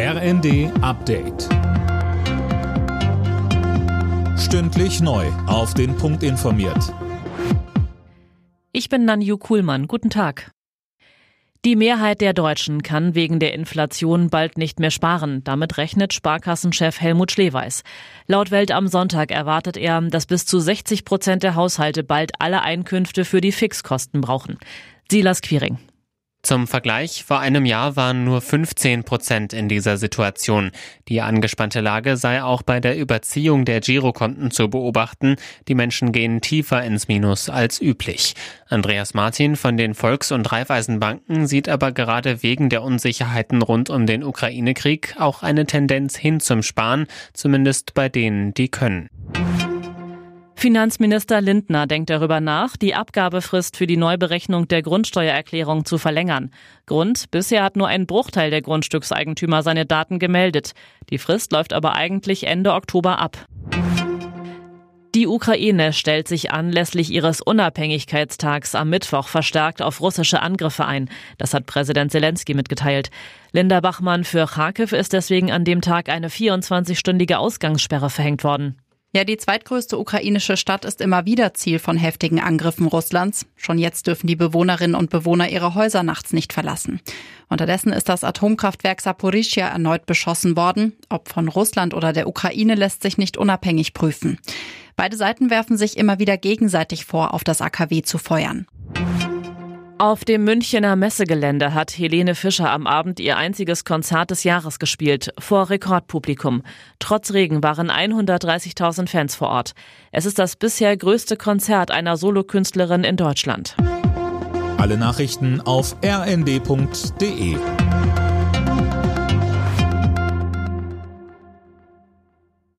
RND Update. Stündlich neu. Auf den Punkt informiert. Ich bin Nanju Kuhlmann. Guten Tag. Die Mehrheit der Deutschen kann wegen der Inflation bald nicht mehr sparen. Damit rechnet Sparkassenchef Helmut Schleweis. Laut Welt am Sonntag erwartet er, dass bis zu 60 Prozent der Haushalte bald alle Einkünfte für die Fixkosten brauchen. Silas Quiring. Zum Vergleich, vor einem Jahr waren nur 15 Prozent in dieser Situation. Die angespannte Lage sei auch bei der Überziehung der Girokonten zu beobachten. Die Menschen gehen tiefer ins Minus als üblich. Andreas Martin von den Volks- und Raiffeisenbanken sieht aber gerade wegen der Unsicherheiten rund um den Ukraine-Krieg auch eine Tendenz hin zum Sparen, zumindest bei denen, die können. Finanzminister Lindner denkt darüber nach, die Abgabefrist für die Neuberechnung der Grundsteuererklärung zu verlängern. Grund, bisher hat nur ein Bruchteil der Grundstückseigentümer seine Daten gemeldet. Die Frist läuft aber eigentlich Ende Oktober ab. Die Ukraine stellt sich anlässlich ihres Unabhängigkeitstags am Mittwoch verstärkt auf russische Angriffe ein. Das hat Präsident Zelensky mitgeteilt. Linda Bachmann für Kharkiv ist deswegen an dem Tag eine 24-stündige Ausgangssperre verhängt worden. Ja, die zweitgrößte ukrainische Stadt ist immer wieder Ziel von heftigen Angriffen Russlands. Schon jetzt dürfen die Bewohnerinnen und Bewohner ihre Häuser nachts nicht verlassen. Unterdessen ist das Atomkraftwerk Saporischia erneut beschossen worden. Ob von Russland oder der Ukraine lässt sich nicht unabhängig prüfen. Beide Seiten werfen sich immer wieder gegenseitig vor, auf das AKW zu feuern. Auf dem Münchener Messegelände hat Helene Fischer am Abend ihr einziges Konzert des Jahres gespielt, vor Rekordpublikum. Trotz Regen waren 130.000 Fans vor Ort. Es ist das bisher größte Konzert einer Solokünstlerin in Deutschland. Alle Nachrichten auf rnd.de